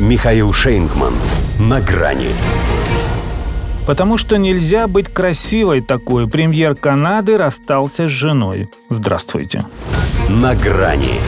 Михаил Шейнгман. На грани. Потому что нельзя быть красивой такой. Премьер Канады расстался с женой. Здравствуйте. На грани.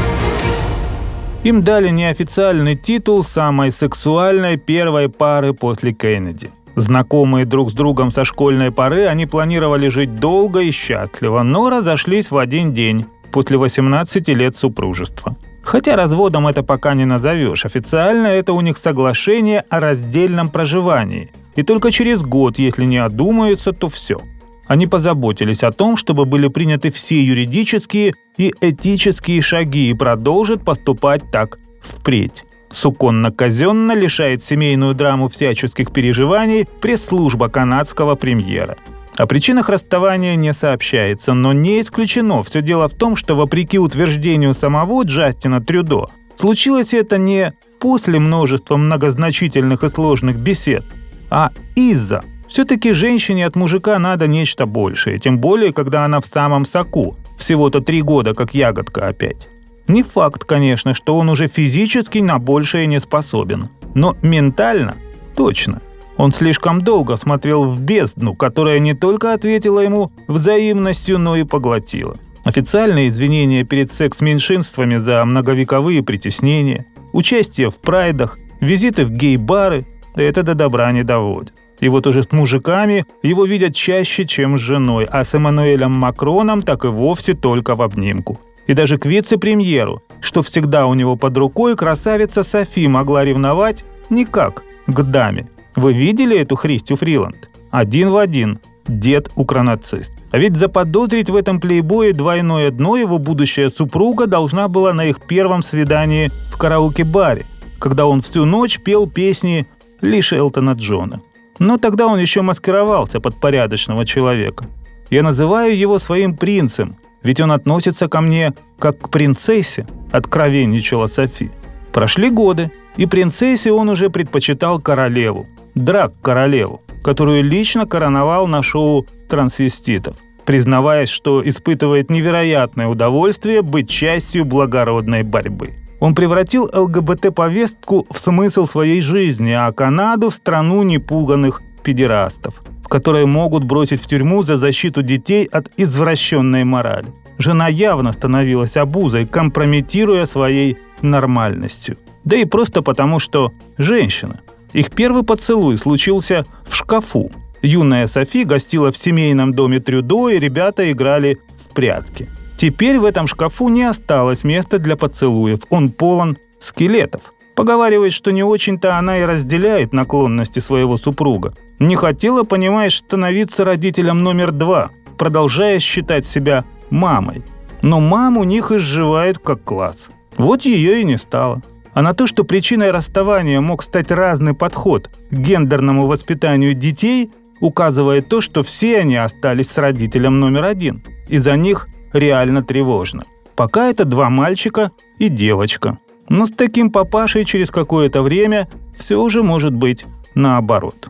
Им дали неофициальный титул самой сексуальной первой пары после Кеннеди. Знакомые друг с другом со школьной поры, они планировали жить долго и счастливо, но разошлись в один день, после 18 лет супружества. Хотя разводом это пока не назовешь. Официально это у них соглашение о раздельном проживании. И только через год, если не одумаются, то все. Они позаботились о том, чтобы были приняты все юридические и этические шаги и продолжат поступать так впредь. Суконно-казенно лишает семейную драму всяческих переживаний пресс-служба канадского премьера – о причинах расставания не сообщается, но не исключено. Все дело в том, что вопреки утверждению самого Джастина Трюдо, случилось это не после множества многозначительных и сложных бесед, а из-за. Все-таки женщине от мужика надо нечто большее, тем более, когда она в самом соку. Всего-то три года, как ягодка опять. Не факт, конечно, что он уже физически на большее не способен, но ментально точно. Он слишком долго смотрел в бездну, которая не только ответила ему взаимностью, но и поглотила. Официальные извинения перед секс-меньшинствами за многовековые притеснения, участие в прайдах, визиты в гей-бары – это до добра не доводит. И вот уже с мужиками его видят чаще, чем с женой, а с Эммануэлем Макроном так и вовсе только в обнимку. И даже к вице-премьеру, что всегда у него под рукой, красавица Софи могла ревновать никак к даме, вы видели эту Христю Фриланд? Один в один. Дед укронацист. А ведь заподозрить в этом плейбое двойное дно его будущая супруга должна была на их первом свидании в караоке-баре, когда он всю ночь пел песни лишь Элтона Джона. Но тогда он еще маскировался под порядочного человека. Я называю его своим принцем, ведь он относится ко мне как к принцессе, откровенничала Софи. Прошли годы, и принцессе он уже предпочитал королеву, Драк королеву, которую лично короновал на шоу трансвеститов, признаваясь, что испытывает невероятное удовольствие быть частью благородной борьбы. Он превратил ЛГБТ-повестку в смысл своей жизни, а Канаду – в страну непуганных педерастов, в которой могут бросить в тюрьму за защиту детей от извращенной морали. Жена явно становилась обузой, компрометируя своей нормальностью. Да и просто потому, что женщина. Их первый поцелуй случился в шкафу. Юная Софи гостила в семейном доме Трюдо, и ребята играли в прятки. Теперь в этом шкафу не осталось места для поцелуев, он полон скелетов. Поговаривает, что не очень-то она и разделяет наклонности своего супруга. Не хотела, понимаешь, становиться родителем номер два, продолжая считать себя мамой. Но мам у них изживает как класс. Вот ее и не стало а на то, что причиной расставания мог стать разный подход к гендерному воспитанию детей, указывает то, что все они остались с родителем номер один. И за них реально тревожно. Пока это два мальчика и девочка. Но с таким папашей через какое-то время все уже может быть наоборот.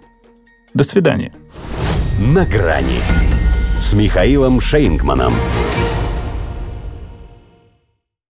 До свидания. На грани с Михаилом Шейнгманом.